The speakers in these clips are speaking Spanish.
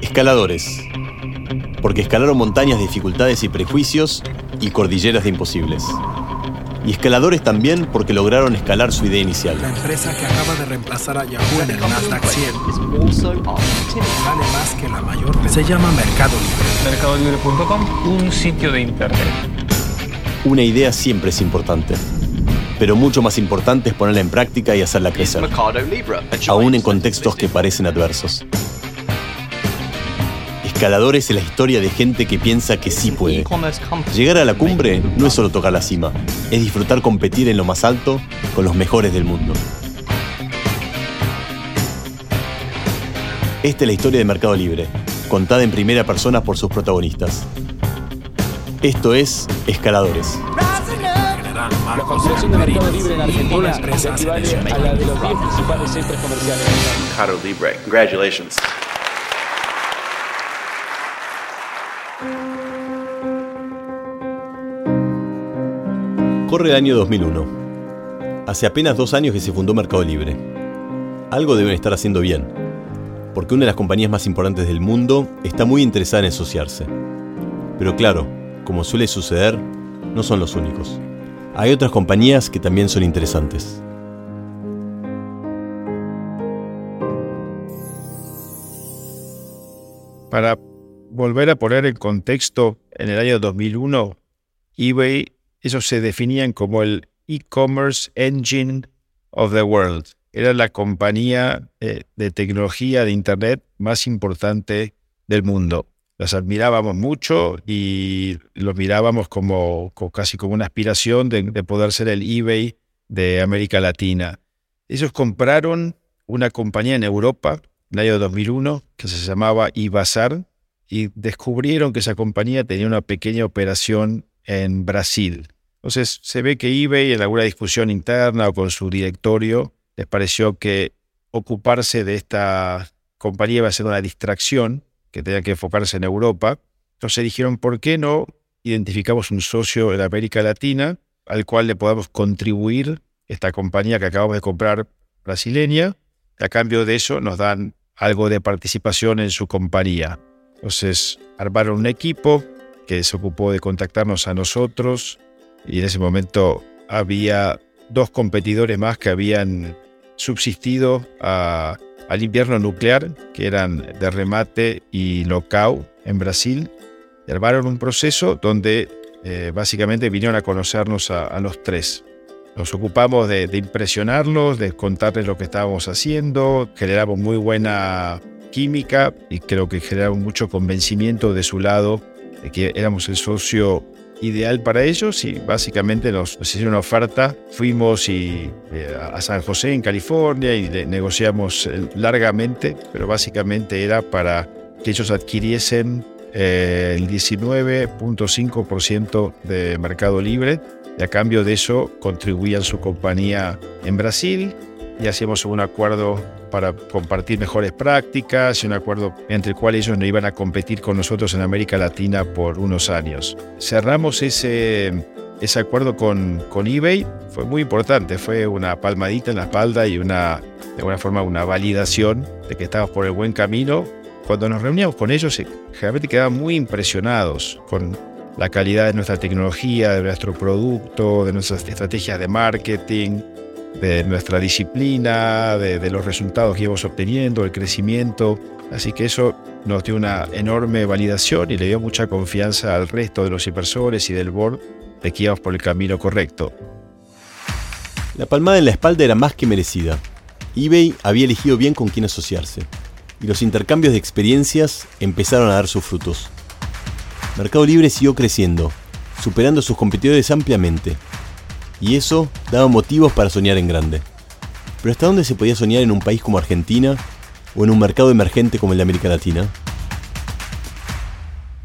Escaladores. Porque escalaron montañas de dificultades y prejuicios y cordilleras de imposibles. Y escaladores también porque lograron escalar su idea inicial. La empresa que acaba de reemplazar a Yahoo en el Nasdaq 100 vale más que la mayor. Se llama Mercado Libre. Mercadolibre.com, un sitio de internet. Una idea siempre es importante. Pero mucho más importante es ponerla en práctica y hacerla crecer. Aún en contextos que parecen adversos. Escaladores es la historia de gente que piensa que sí puede. Llegar a la cumbre no es solo tocar la cima, es disfrutar competir en lo más alto con los mejores del mundo. Esta es la historia de Mercado Libre, contada en primera persona por sus protagonistas. Esto es Escaladores. La construcción de mercado libre en Argentina equivale a la de los 10 principales centros comerciales. Mercado Libre. Congratulations. El año 2001. Hace apenas dos años que se fundó Mercado Libre. Algo deben estar haciendo bien, porque una de las compañías más importantes del mundo está muy interesada en asociarse. Pero claro, como suele suceder, no son los únicos. Hay otras compañías que también son interesantes. Para volver a poner en contexto, en el año 2001, eBay, ellos se definían como el e-commerce engine of the world. Era la compañía eh, de tecnología de Internet más importante del mundo. Las admirábamos mucho y los mirábamos como, co- casi como una aspiración de, de poder ser el eBay de América Latina. Ellos compraron una compañía en Europa en el año 2001 que se llamaba Ibazar y descubrieron que esa compañía tenía una pequeña operación en Brasil. Entonces se ve que eBay en alguna discusión interna o con su directorio les pareció que ocuparse de esta compañía iba a ser una distracción, que tenía que enfocarse en Europa. Entonces dijeron, ¿por qué no identificamos un socio en América Latina al cual le podamos contribuir esta compañía que acabamos de comprar brasileña? A cambio de eso nos dan algo de participación en su compañía. Entonces armaron un equipo que se ocupó de contactarnos a nosotros y en ese momento había dos competidores más que habían subsistido al invierno nuclear, que eran de remate y locao en Brasil. Y un proceso donde eh, básicamente vinieron a conocernos a, a los tres. Nos ocupamos de, de impresionarlos, de contarles lo que estábamos haciendo, generamos muy buena química y creo que generamos mucho convencimiento de su lado de que éramos el socio ideal para ellos y básicamente nos, nos hicieron una oferta. Fuimos y, eh, a San José, en California, y negociamos eh, largamente, pero básicamente era para que ellos adquiriesen eh, el 19.5% de Mercado Libre y a cambio de eso contribuían su compañía en Brasil y hacíamos un acuerdo para compartir mejores prácticas y un acuerdo entre el cual ellos no iban a competir con nosotros en América Latina por unos años. Cerramos ese, ese acuerdo con, con eBay, fue muy importante, fue una palmadita en la espalda y una, de alguna forma una validación de que estábamos por el buen camino. Cuando nos reuníamos con ellos, eh, generalmente quedaban muy impresionados con la calidad de nuestra tecnología, de nuestro producto, de nuestras estrategias de marketing, de nuestra disciplina, de, los resultados que íbamos obteniendo, el crecimiento. Así que eso nos dio una enorme validación y le dio mucha confianza al resto de los inversores y del board de que íbamos por el camino correcto. La palmada en la espalda era más que merecida. eBay había elegido bien con quién asociarse, y los intercambios de experiencias empezaron a dar sus frutos. Mercado Libre siguió creciendo, superando a sus competidores ampliamente, y eso daba motivos para soñar en grande. Pero ¿hasta dónde se podía soñar en un país como Argentina o en un mercado emergente como el de América Latina?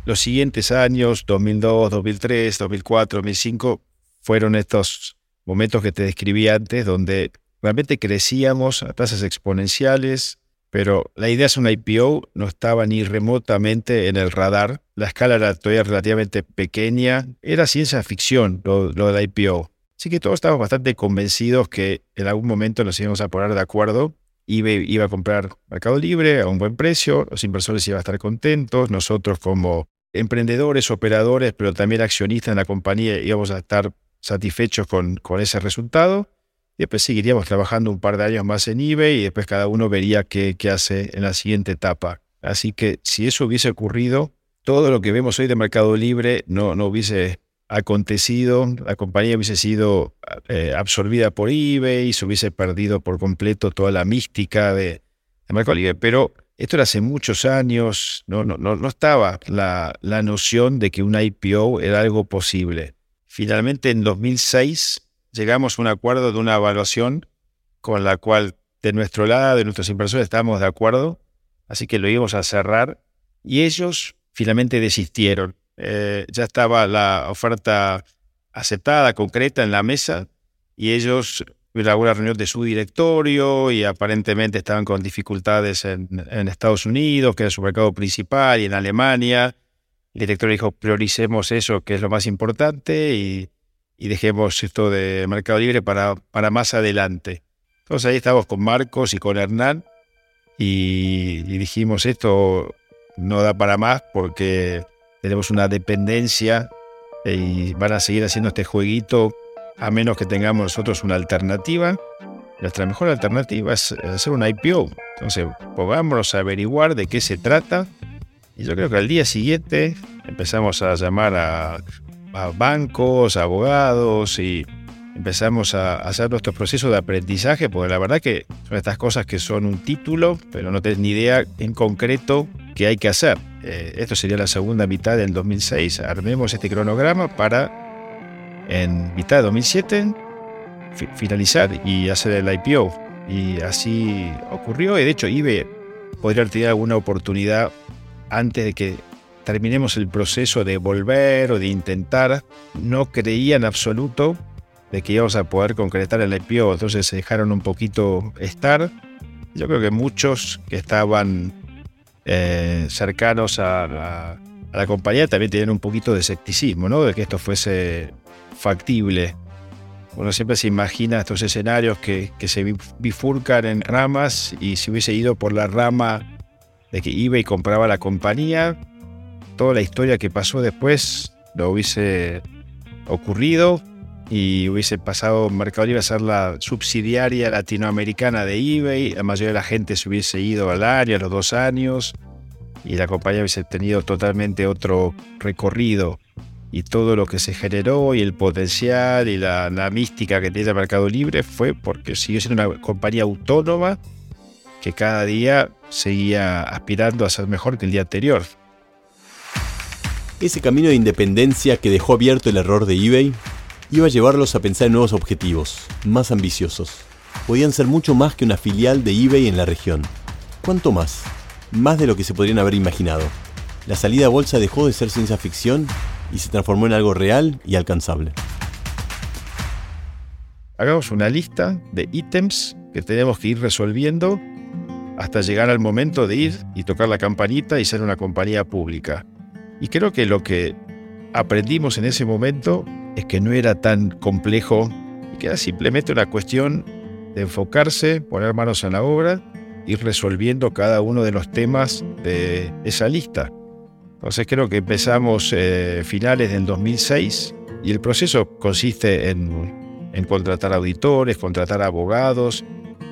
Los siguientes años, 2002, 2003, 2004, 2005, fueron estos momentos que te describí antes, donde realmente crecíamos a tasas exponenciales, pero la idea es una IPO no estaba ni remotamente en el radar. La escala era todavía relativamente pequeña. Era ciencia ficción lo, lo de IPO. Así que todos estábamos bastante convencidos que en algún momento nos íbamos a poner de acuerdo eBay iba a comprar Mercado Libre a un buen precio, los inversores iban a estar contentos, nosotros como emprendedores, operadores, pero también accionistas en la compañía íbamos a estar satisfechos con, con ese resultado. Y después seguiríamos trabajando un par de años más en eBay y después cada uno vería qué, qué hace en la siguiente etapa. Así que si eso hubiese ocurrido, todo lo que vemos hoy de Mercado Libre no, no hubiese acontecido, la compañía hubiese sido eh, absorbida por eBay, se hubiese perdido por completo toda la mística de, Mercado Libre. Pero esto era hace muchos años, no, no, no, estaba la, la noción de que un IPO era algo posible. Finalmente, en 2006, llegamos a un acuerdo de una evaluación con la cual de nuestro lado, de nuestros inversores, estábamos de acuerdo, así que lo íbamos a cerrar y ellos finalmente desistieron. Eh, ya estaba la oferta aceptada, concreta en la mesa y ellos hubo una reunión de su directorio y aparentemente estaban con dificultades en, Estados Unidos, que era su mercado principal, y en Alemania. El director dijo, prioricemos eso, que es lo más importante, y y dejemos esto de Mercado Libre para, para más adelante. Entonces ahí estábamos con Marcos y con Hernán y, dijimos esto no da para más porque tenemos una dependencia y van a seguir haciendo este jueguito a menos que tengamos nosotros una alternativa. Nuestra mejor alternativa es hacer un IPO. Entonces, pongámonos a averiguar de qué se trata. Y yo creo que al día siguiente empezamos a llamar a bancos, abogados y empezamos a hacer nuestro proceso de aprendizaje, porque la verdad que son estas cosas que son un título, pero no tienes ni idea en concreto qué hay que hacer. Eh, esto sería la segunda mitad del 2006. Armemos este cronograma para en mitad de 2007 finalizar y hacer el IPO. Y así ocurrió. Y de hecho, IBE podría tener alguna oportunidad antes de que terminemos el proceso de volver o de intentar, no creía en absoluto de que íbamos a poder concretar el IPO, entonces se dejaron un poquito estar. Yo creo que muchos que estaban eh, cercanos a, la compañía también tenían un poquito de escepticismo, ¿no? De que esto fuese factible. Uno siempre se imagina estos escenarios que, se bifurcan en ramas y si hubiese ido por la rama de que iba y compraba la compañía, toda la historia que pasó después lo hubiese ocurrido y hubiese pasado Mercado Libre a ser la subsidiaria latinoamericana de eBay, la mayoría de la gente se hubiese ido al área a los dos años y la compañía hubiese tenido totalmente otro recorrido y todo lo que se generó y el potencial y la, mística que tiene Mercado Libre fue porque siguió siendo una compañía autónoma que cada día seguía aspirando a ser mejor que el día anterior. Ese camino de independencia que dejó abierto el error de eBay iba a llevarlos a pensar en nuevos objetivos, más ambiciosos. Podían ser mucho más que una filial de eBay en la región. ¿Cuánto más? Más de lo que se podrían haber imaginado. La salida a bolsa dejó de ser ciencia ficción y se transformó en algo real y alcanzable. Hagamos una lista de ítems que tenemos que ir resolviendo hasta llegar al momento de ir y tocar la campanita y ser una compañía pública. Y creo que lo que aprendimos en ese momento es que no era tan complejo y que era simplemente una cuestión de enfocarse, poner manos en la obra, ir resolviendo cada uno de los temas de esa lista. Entonces creo que empezamos eh, finales del 2006 y el proceso consiste en, en contratar auditores, contratar abogados.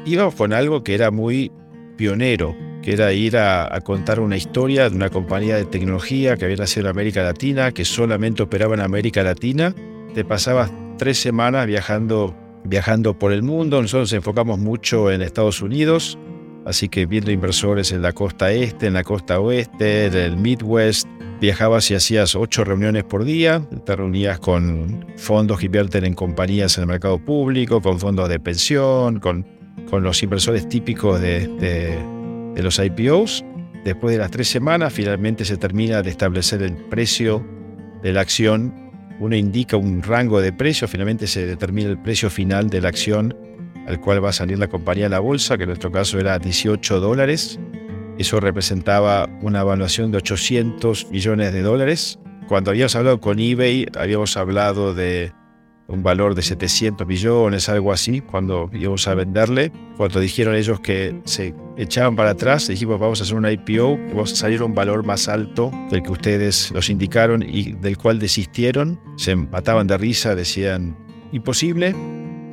Íbamos con algo que era muy pionero, que era ir a, contar una historia de una compañía de tecnología que había nacido en América Latina, que solamente operaba en América Latina. Te pasabas tres semanas viajando, viajando por el mundo. Nosotros nos enfocamos mucho en Estados Unidos, así que viendo inversores en la costa este, en la costa oeste, en el Midwest. Viajabas y hacías ocho reuniones por día. Te reunías con fondos que invierten en compañías en el mercado público, con fondos de pensión, con, con los inversores típicos de de los IPOs. Después de las tres semanas, finalmente se termina de establecer el precio de la acción. Uno indica un rango de precio, finalmente se determina el precio final de la acción al cual va a salir la compañía a la bolsa, que en nuestro caso era 18 dólares. Eso representaba una evaluación de 800 millones de dólares. Cuando habíamos hablado con eBay, habíamos hablado de un valor de 700 millones, algo así, cuando íbamos a venderle. Cuando dijeron ellos que se echaban para atrás, dijimos vamos a hacer un IPO, vamos a salir a un valor más alto del que ustedes nos indicaron y del cual desistieron. Se mataban de risa, decían imposible.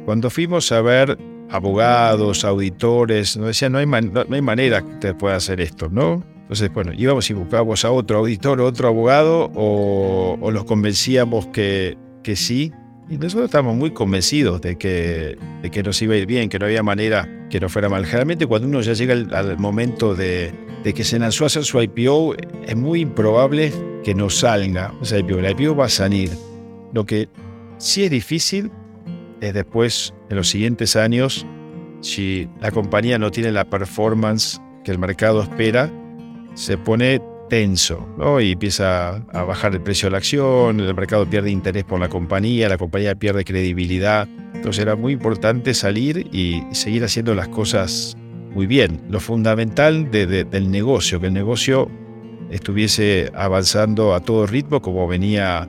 Cuando fuimos a ver abogados, auditores, nos decían no hay, no, hay manera que usted pueda hacer esto, ¿no? Entonces, bueno, íbamos y buscábamos a otro auditor, otro abogado, o, o los convencíamos que, que sí, y nosotros estábamos muy convencidos de que, de que nos iba a ir bien, que no había manera que no fuera mal. Generalmente cuando uno ya llega al, momento de, de, que se lanzó a hacer su IPO, es muy improbable que no salga o sea, IPO. La IPO va a salir. Lo que sí es difícil es después, en los siguientes años, si la compañía no tiene la performance que el mercado espera, se pone tenso, ¿no? Y empieza a bajar el precio de la acción, el mercado pierde interés por la compañía, la compañía pierde credibilidad. Entonces era muy importante salir y seguir haciendo las cosas muy bien. Lo fundamental del negocio, que el negocio estuviese avanzando a todo ritmo como venía,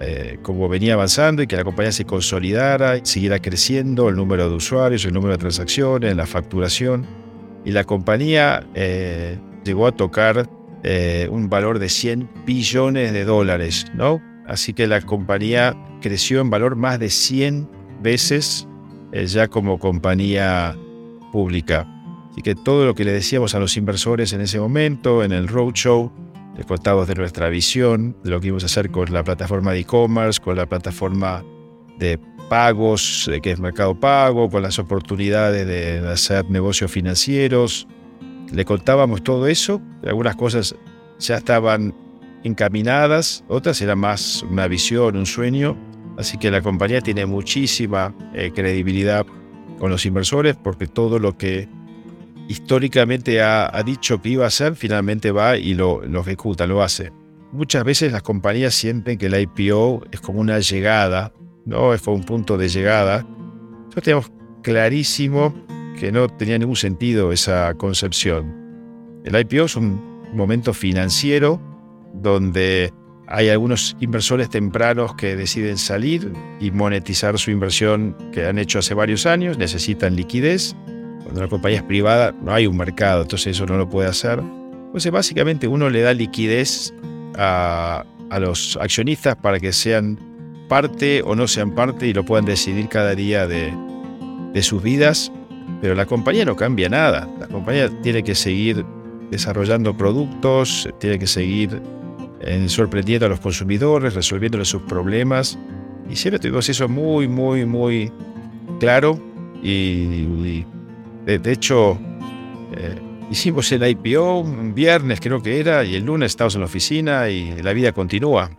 eh, como venía avanzando y que la compañía se consolidara, siguiera creciendo el número de usuarios, el número de transacciones, la facturación. Y la compañía eh, llegó a tocar eh, un valor de 100 billones de dólares, ¿no? Así que la compañía creció en valor más de 100 veces eh, ya como compañía pública. Así que todo lo que le decíamos a los inversores en ese momento, en el roadshow, les contábamos de nuestra visión, de lo que íbamos a hacer con la plataforma de e-commerce, con la plataforma de pagos, que es Mercado Pago, con las oportunidades de hacer negocios financieros, le contábamos todo eso, algunas cosas ya estaban encaminadas, otras eran más una visión, un sueño, así que la compañía tiene muchísima eh, credibilidad con los inversores porque todo lo que históricamente ha, dicho que iba a hacer, finalmente va y lo, lo ejecuta, lo hace. Muchas veces las compañías sienten que la IPO es como una llegada, ¿no? Es como un punto de llegada. Nosotros tenemos clarísimo que no tenía ningún sentido esa concepción. El IPO es un momento financiero donde hay algunos inversores tempranos que deciden salir y monetizar su inversión que han hecho hace varios años, necesitan liquidez. Cuando la compañía es privada no hay un mercado, entonces eso no lo puede hacer. Entonces básicamente uno le da liquidez a, a los accionistas para que sean parte o no sean parte y lo puedan decidir cada día de, de sus vidas pero la compañía no cambia nada. La compañía tiene que seguir desarrollando productos, tiene que seguir eh, sorprendiendo a los consumidores, resolviéndoles sus problemas. Y siempre tuvimos eso muy, muy, muy claro. Y, de, hecho, eh, hicimos el IPO un viernes, creo que era, y el lunes estábamos en la oficina y la vida continúa.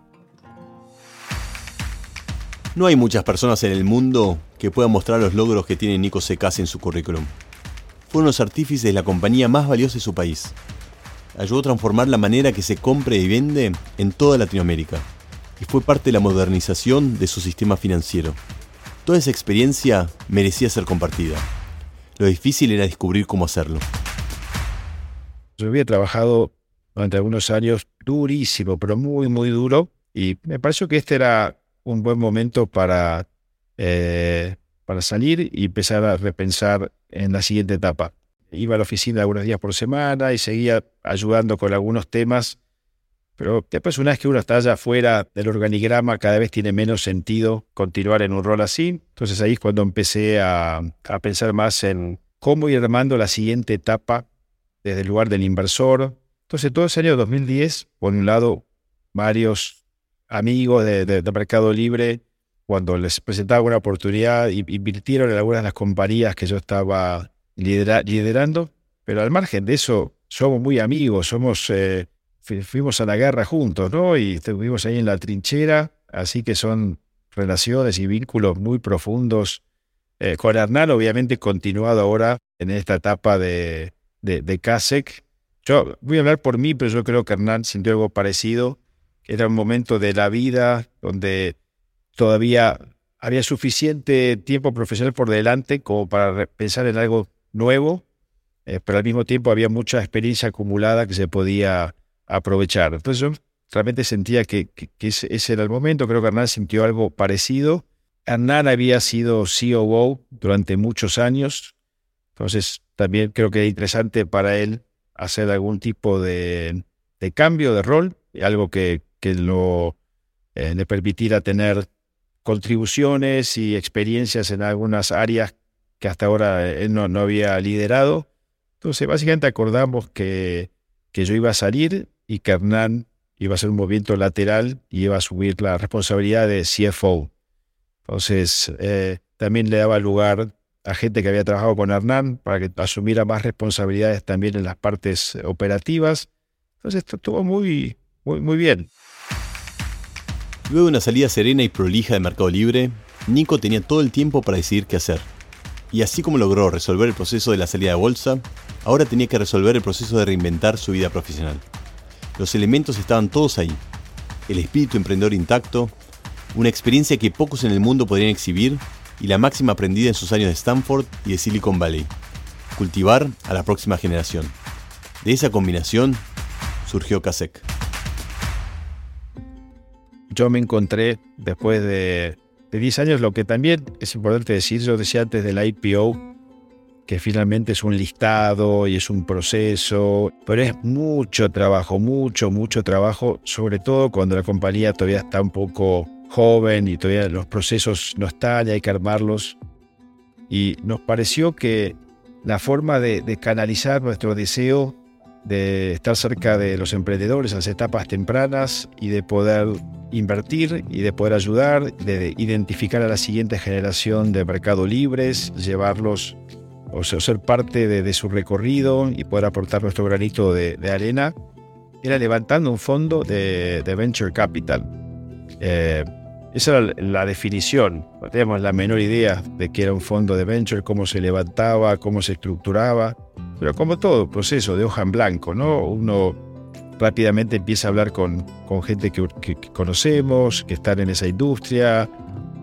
No hay muchas personas en el mundo que puedan mostrar los logros que tiene Nico Secas en su currículum. Fue uno de los artífices de la compañía más valiosa de su país. Ayudó a transformar la manera que se compra y vende en toda Latinoamérica y fue parte de la modernización de su sistema financiero. Toda esa experiencia merecía ser compartida. Lo difícil era descubrir cómo hacerlo. Yo había trabajado durante algunos años durísimo, pero muy, muy duro, y me pareció que este era un buen momento para, eh, para salir y empezar a repensar en la siguiente etapa. Iba a la oficina algunos días por semana y seguía ayudando con algunos temas, pero después una vez que uno está allá fuera del organigrama, cada vez tiene menos sentido continuar en un rol así. Entonces ahí es cuando empecé a, a pensar más en cómo ir armando la siguiente etapa desde el lugar del inversor. Entonces todo ese año 2010, por un lado, varios amigos de, Mercado Libre, cuando les presentaba una oportunidad, invirtieron en algunas de las compañías que yo estaba liderando, pero al margen de eso, somos muy amigos, somos, eh, fuimos a la guerra juntos, ¿no? Y estuvimos ahí en la trinchera, así que son relaciones y vínculos muy profundos. Eh, con Hernán, obviamente, continuado ahora en esta etapa de, de, de CASEC. Yo voy a hablar por mí, pero yo creo que Hernán sintió algo parecido era un momento de la vida donde todavía había suficiente tiempo profesional por delante como para pensar en algo nuevo, eh, pero al mismo tiempo había mucha experiencia acumulada que se podía aprovechar. Entonces yo realmente sentía que, ese, era el momento, creo que Hernán sintió algo parecido. Hernán había sido COO durante muchos años, entonces también creo que es interesante para él hacer algún tipo de, cambio de rol, algo que, que lo, eh, le permitiera tener contribuciones y experiencias en algunas áreas que hasta ahora él no, había liderado. Entonces, básicamente acordamos que, que yo iba a salir y que Hernán iba a hacer un movimiento lateral y iba a subir la responsabilidad de CFO. Entonces, eh, también le daba lugar a gente que había trabajado con Hernán para que asumiera más responsabilidades también en las partes operativas. Entonces, esto estuvo muy, muy, muy bien. Luego de una salida serena y prolija de Mercado Libre, Nico tenía todo el tiempo para decidir qué hacer. Y así como logró resolver el proceso de la salida de bolsa, ahora tenía que resolver el proceso de reinventar su vida profesional. Los elementos estaban todos ahí. El espíritu emprendedor intacto, una experiencia que pocos en el mundo podrían exhibir y la máxima aprendida en sus años de Stanford y de Silicon Valley. Cultivar a la próxima generación. De esa combinación surgió Kasek. Yo me encontré después de, de 10 años, lo que también es importante decir, yo decía antes del IPO, que finalmente es un listado y es un proceso, pero es mucho trabajo, mucho, mucho trabajo, sobre todo cuando la compañía todavía está un poco joven y todavía los procesos no están y hay que armarlos. Y nos pareció que la forma de, canalizar nuestro deseo de estar cerca de los emprendedores en las etapas tempranas y de poder invertir y de poder ayudar, de identificar a la siguiente generación de mercado libres, llevarlos o sea, ser parte de, su recorrido y poder aportar nuestro granito de, arena, era levantando un fondo de, Venture Capital. Eh, esa era la definición. No teníamos la menor idea de qué era un fondo de venture, cómo se levantaba, cómo se estructuraba. Pero como todo, proceso de hoja en blanco, ¿no? Uno rápidamente empieza a hablar con, con gente que, conocemos, que están en esa industria,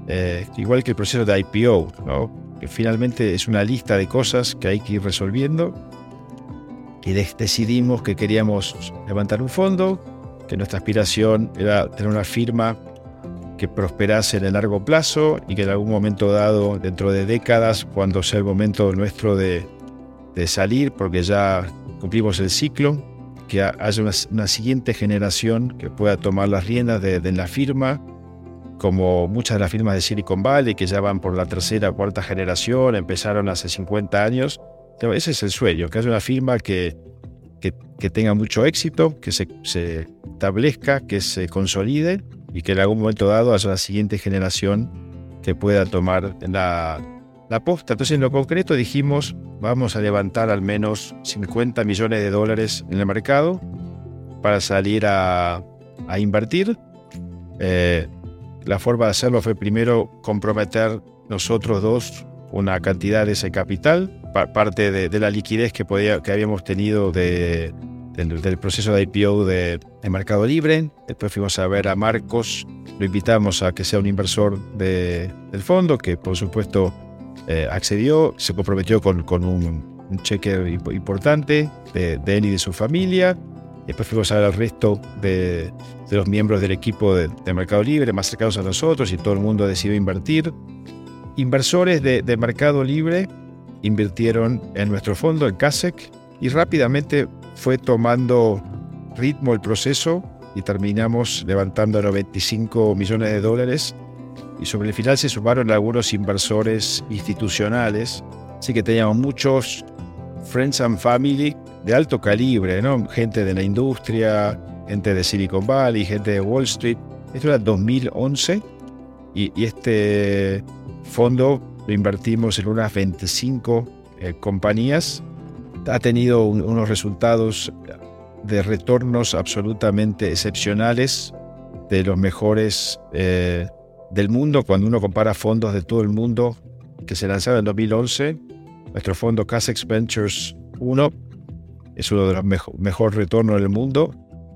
eh, igual que el proceso de IPO, ¿no? que finalmente es una lista de cosas que hay que ir resolviendo. Y decidimos que queríamos levantar un fondo, que nuestra aspiración era tener una firma que prosperase en el largo plazo y que en algún momento dado, dentro de décadas, cuando sea el momento nuestro de, salir, porque ya cumplimos el ciclo, que haya una, siguiente generación que pueda tomar las riendas de, la firma como muchas de las firmas de Silicon Valley, que ya van por la tercera o cuarta generación, empezaron hace 50 años. Ese es el sueño, que haya una firma que, que, tenga mucho éxito, que se, establezca, que se consolide y que en algún momento dado haya una siguiente generación que pueda tomar la, la posta. Entonces, en lo concreto dijimos, vamos a levantar al menos 50 millones de dólares en el mercado para salir a, a invertir. Eh, la forma de hacerlo fue primero comprometer nosotros dos una cantidad de ese capital, parte de, la liquidez que, podía, que habíamos tenido de, del, proceso de IPO de, Mercado Libre. Después fuimos a ver a Marcos, lo invitamos a que sea un inversor del fondo, que por supuesto eh, accedió, se comprometió con, con un, cheque importante de, de él y de su familia. Después fuimos a ver al resto de, los miembros del equipo de, Mercado Libre, más cercanos a nosotros, y todo el mundo decidió invertir. Inversores de, Mercado Libre invirtieron en nuestro fondo, en CASEC, y rápidamente fue tomando ritmo el proceso y terminamos levantando 95 millones de dólares. Y sobre el final se sumaron algunos inversores institucionales, así que teníamos muchos friends and family de alto calibre. Gente de la industria, gente de Silicon Valley, gente de Wall Street. Esto era 2011 y, este fondo lo invertimos en unas 25 eh, compañías. Ha tenido unos resultados de retornos absolutamente excepcionales, de los mejores eh, del mundo. Cuando uno compara fondos de todo el mundo que se lanzaron en 2011, nuestro fondo Casex Ventures 1 es uno de los mejores retornos del mundo.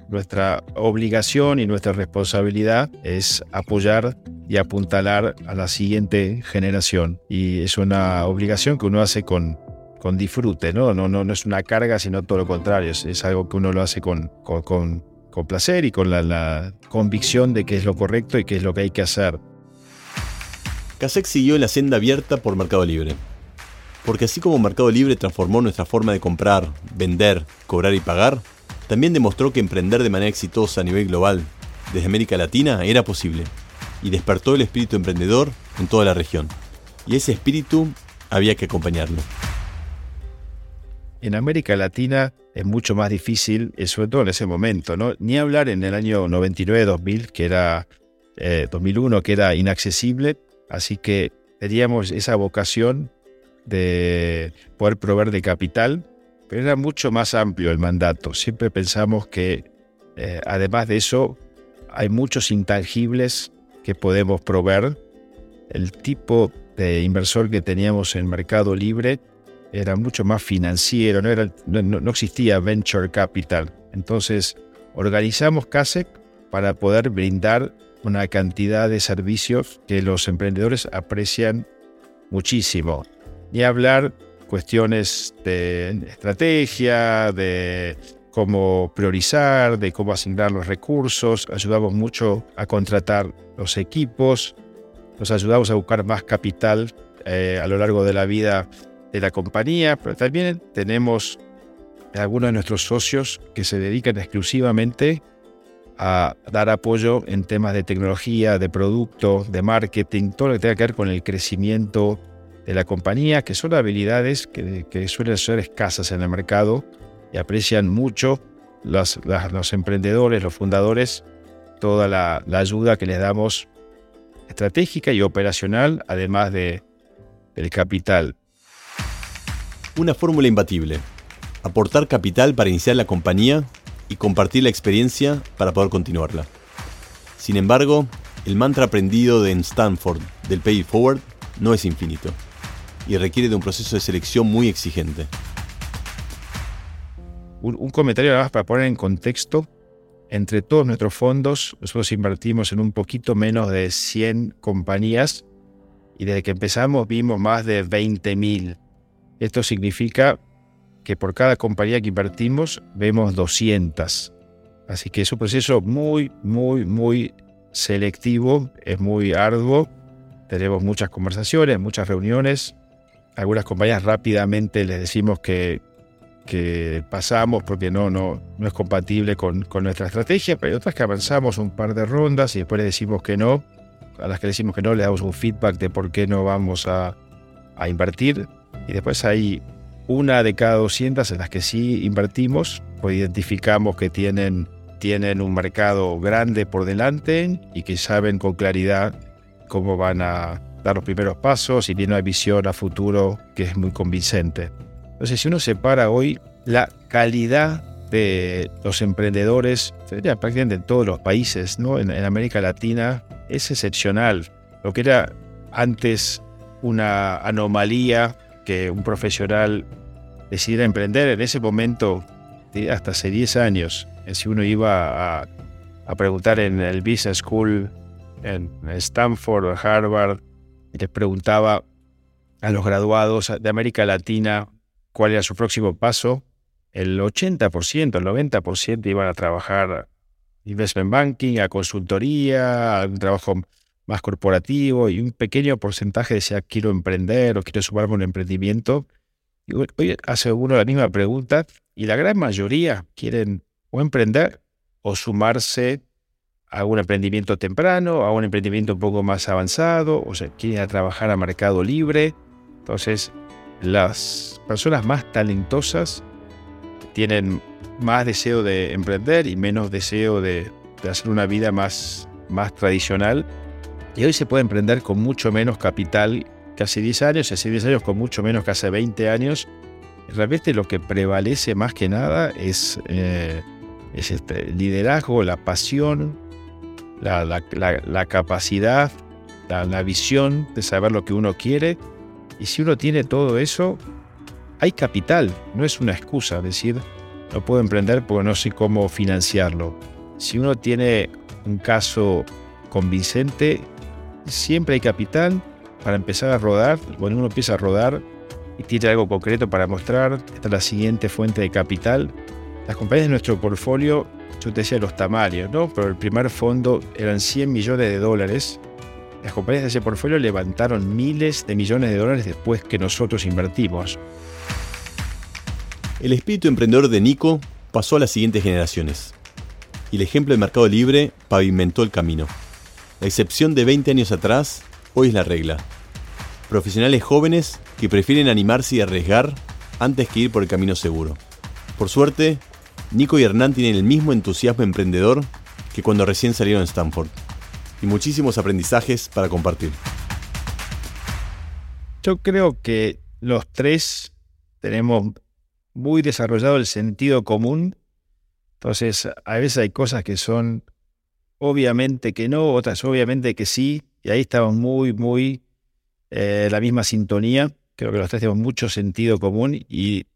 Nuestra obligación y nuestra responsabilidad es apoyar y apuntalar a la siguiente generación. Y es una obligación que uno hace con, con disfrute, ¿no? No, ¿no? es una carga, sino todo lo contrario. Es, algo que uno lo hace con, con, con, placer y con la, la convicción de que es lo correcto y que es lo que hay que hacer. Kasek siguió la senda abierta por Mercado Libre. Porque así como Mercado Libre transformó nuestra forma de comprar, vender, cobrar y pagar, también demostró que emprender de manera exitosa a nivel global, desde América Latina, era posible, y despertó el espíritu emprendedor en toda la región. Y ese espíritu había que acompañarlo. En América Latina es mucho más difícil, eh, sobre todo en ese momento, ¿no? Ni hablar en el año 99-2000, que era 2001, eh, que era inaccesible, así que teníamos esa vocación de poder proveer de capital, pero era mucho más amplio el mandato. Siempre pensamos que, eh, además de eso, hay muchos intangibles que podemos proveer. El tipo de inversor que teníamos en Mercado Libre era mucho más financiero, no, existía venture capital. Entonces, organizamos CASEC para poder brindar una cantidad de servicios que los emprendedores aprecian muchísimo. Ni hablar cuestiones de estrategia, de cómo priorizar, de cómo asignar los recursos. Ayudamos mucho a contratar los equipos, nos ayudamos a buscar más capital eh, a lo largo de la vida de la compañía, pero también tenemos algunos de nuestros socios que se dedican exclusivamente a dar apoyo en temas de tecnología, de producto, de marketing, todo lo que tenga que ver con el crecimiento de la compañía, que son habilidades que, suelen ser escasas en el mercado y aprecian mucho los, los emprendedores, los fundadores, toda la, la, ayuda que les damos estratégica y operacional, además de, del capital. Una fórmula imbatible. Aportar capital para iniciar la compañía y compartir la experiencia para poder continuarla. Sin embargo, el mantra aprendido en Stanford del Pay Forward no es infinito y requiere de un proceso de selección muy exigente. Un, comentario nada más para poner en contexto. Entre todos nuestros fondos, nosotros invertimos en un poquito menos de 100 compañías y desde que empezamos vimos más de 20.000 esto significa que por cada compañía que invertimos vemos 200. Así que es un proceso muy, muy, muy selectivo, es muy arduo. Tenemos muchas conversaciones, muchas reuniones. Algunas compañías rápidamente les decimos que, que pasamos porque no, no, no es compatible con, con, nuestra estrategia, pero hay otras que avanzamos un par de rondas y después les decimos que no. A las que decimos que no, le damos un feedback de por qué no vamos a, a invertir. Y después hay una de cada 200 en las que sí invertimos, pues identificamos que tienen, tienen un mercado grande por delante y que saben con claridad cómo van a dar los primeros pasos y tienen una visión a futuro que es muy convincente. Entonces, si uno separa hoy la calidad de los emprendedores, prácticamente en todos los países, ¿no? en, en América Latina, es excepcional. Lo que era antes una anomalía que un profesional decidiera emprender en ese momento, hasta hace 10 años, eh, si uno iba a, preguntar en el Business School en Stanford o Harvard, y les preguntaba a los graduados de América Latina cuál era su próximo paso, el 80%, el 90% iban a trabajar investment banking, a consultoría, a un trabajo más corporativo y un pequeño porcentaje decía quiero emprender o quiero sumarme a un emprendimiento. Y hoy hace uno la misma pregunta y la gran mayoría quieren o emprender o sumarse a un emprendimiento temprano, a un emprendimiento un poco más avanzado, o sea, quieren trabajar a mercado libre. Entonces, las personas más talentosas tienen más deseo de emprender y menos deseo de, de hacer una vida más, más tradicional y hoy se puede emprender con mucho menos capital que hace 10 años, y hace 10 años con mucho menos que hace 20 años. Realmente lo que prevalece más que nada es, eh, es este liderazgo, la pasión, la, la, capacidad, la, visión de saber lo que uno quiere. Y si uno tiene todo eso, hay capital, no es una excusa decir, no puedo emprender porque no sé cómo financiarlo. Si uno tiene un caso convincente, siempre hay capital para empezar a rodar. Cuando uno empieza a rodar y tiene algo concreto para mostrar, esta es la siguiente fuente de capital. Las compañías de nuestro portfolio, yo te decía los tamaños, ¿no? Pero el primer fondo eran 100 millones de dólares las compañías de ese portfolio levantaron miles de millones de dólares después que nosotros invertimos. El espíritu emprendedor de Nico pasó a las siguientes generaciones. Y el ejemplo de Mercado Libre pavimentó el camino. La excepción de 20 años atrás, hoy es la regla. Profesionales jóvenes que prefieren animarse y arriesgar antes que ir por el camino seguro. Por suerte, Nico y Hernán tienen el mismo entusiasmo emprendedor que cuando recién salieron de Stanford. Y muchísimos aprendizajes para compartir. Yo creo que los tres tenemos muy desarrollado el sentido común. Entonces, a veces hay cosas que son obviamente que no, otras obviamente que sí. Y ahí estamos muy, muy eh, la misma sintonía. Creo que los tres tenemos mucho sentido común y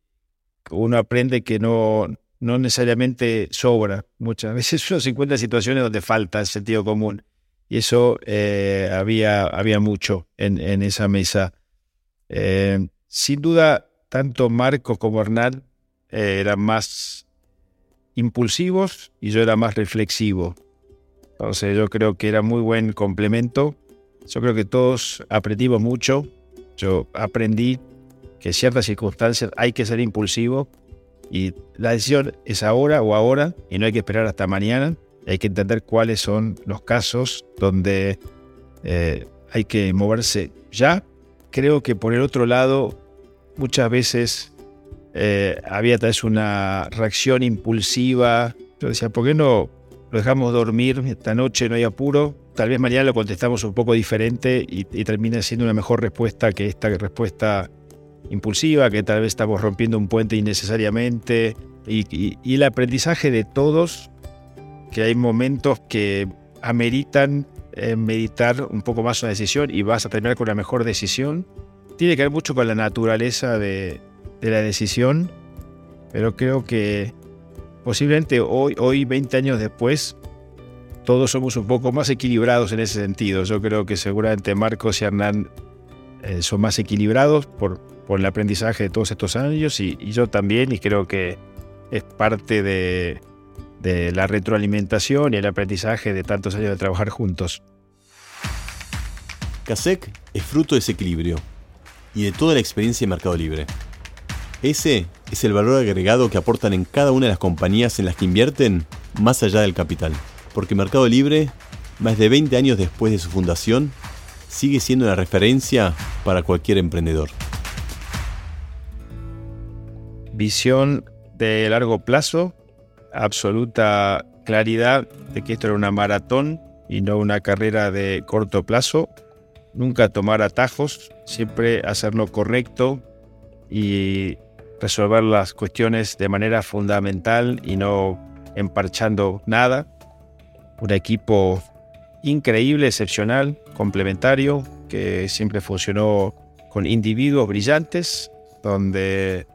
uno aprende que no, no necesariamente sobra. Muchas veces uno se encuentra en situaciones donde falta el sentido común. Y eso eh, había, había mucho en, esa mesa. Eh, sin duda, tanto Marco como Hernán eh, eran más impulsivos y yo era más reflexivo. Entonces yo creo que era muy buen complemento. Yo creo que todos aprendimos mucho. Yo aprendí que en ciertas circunstancias hay que ser impulsivo y la decisión es ahora o ahora y no hay que esperar hasta mañana. Hay que entender cuáles son los casos donde eh, hay que moverse ya. Creo que por el otro lado, muchas veces había tal vez una reacción impulsiva. Yo decía, ¿por qué no lo dejamos dormir esta noche? No hay apuro. Tal vez mañana lo contestamos un poco diferente y, y termina siendo una mejor respuesta que esta respuesta impulsiva, que tal vez estamos rompiendo un puente innecesariamente. Y, el aprendizaje de todos, que hay momentos que ameritan eh, meditar un poco más una decisión y vas a terminar con la mejor decisión. Tiene que ver mucho con la naturaleza de, la decisión, pero creo que posiblemente hoy, hoy, 20 años después, todos somos un poco más equilibrados en ese sentido. Yo creo que seguramente Marcos y Hernán eh, son más equilibrados por, por el aprendizaje de todos estos años y, yo también, y creo que es parte de, de la retroalimentación y el aprendizaje de tantos años de trabajar juntos. CASEC es fruto de ese equilibrio y de toda la experiencia de Mercado Libre. Ese es el valor agregado que aportan en cada una de las compañías en las que invierten más allá del capital. Porque Mercado Libre, más de 20 años después de su fundación, sigue siendo una referencia para cualquier emprendedor visión de largo plazo, absoluta claridad de que esto era una maratón y no una carrera de corto plazo. Nunca tomar atajos, siempre hacer lo correcto y resolver las cuestiones de manera fundamental y no emparchando nada. Un equipo increíble, excepcional, complementario, que siempre funcionó con individuos brillantes, donde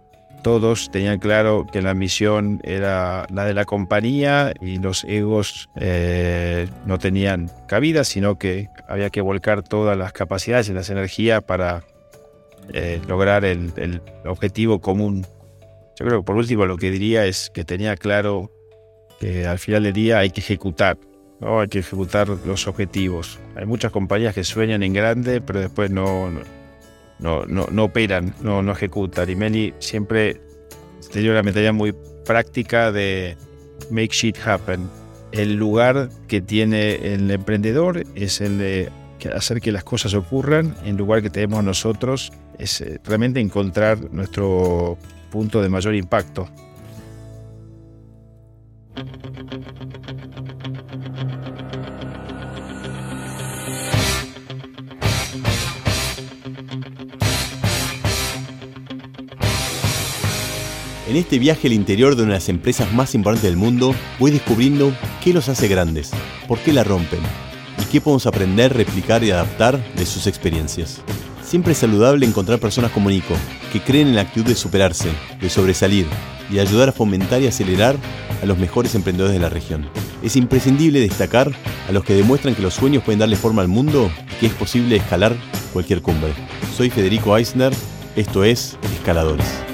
todos tenían claro que la misión era la de la compañía y los egos eh, no tenían cabida, sino que había que volcar todas las capacidades y las energías para eh, lograr el, objetivo común. Yo creo que por último lo que diría es que tenía claro que al final del día hay que ejecutar, hay que ejecutar los objetivos. Hay muchas compañías que sueñan en grande, pero después no no, no, no operan, no, no ejecutan. Y Meli siempre tenía una mentalidad muy práctica de make shit happen. El lugar que tiene el emprendedor es el de hacer que las cosas ocurran. El lugar que tenemos nosotros es eh, realmente encontrar nuestro punto de mayor impacto. En este viaje al interior de una de las empresas más importantes del mundo, voy descubriendo qué los hace grandes, por qué la rompen y qué podemos aprender, replicar y adaptar de sus experiencias. Siempre es saludable encontrar personas como Nico, que creen en la actitud de superarse, de sobresalir y ayudar a fomentar y acelerar a los mejores emprendedores de la región. Es imprescindible destacar a los que demuestran que los sueños pueden darle forma al mundo y que es posible escalar cualquier cumbre. Soy Federico Eisner, esto es Escaladores.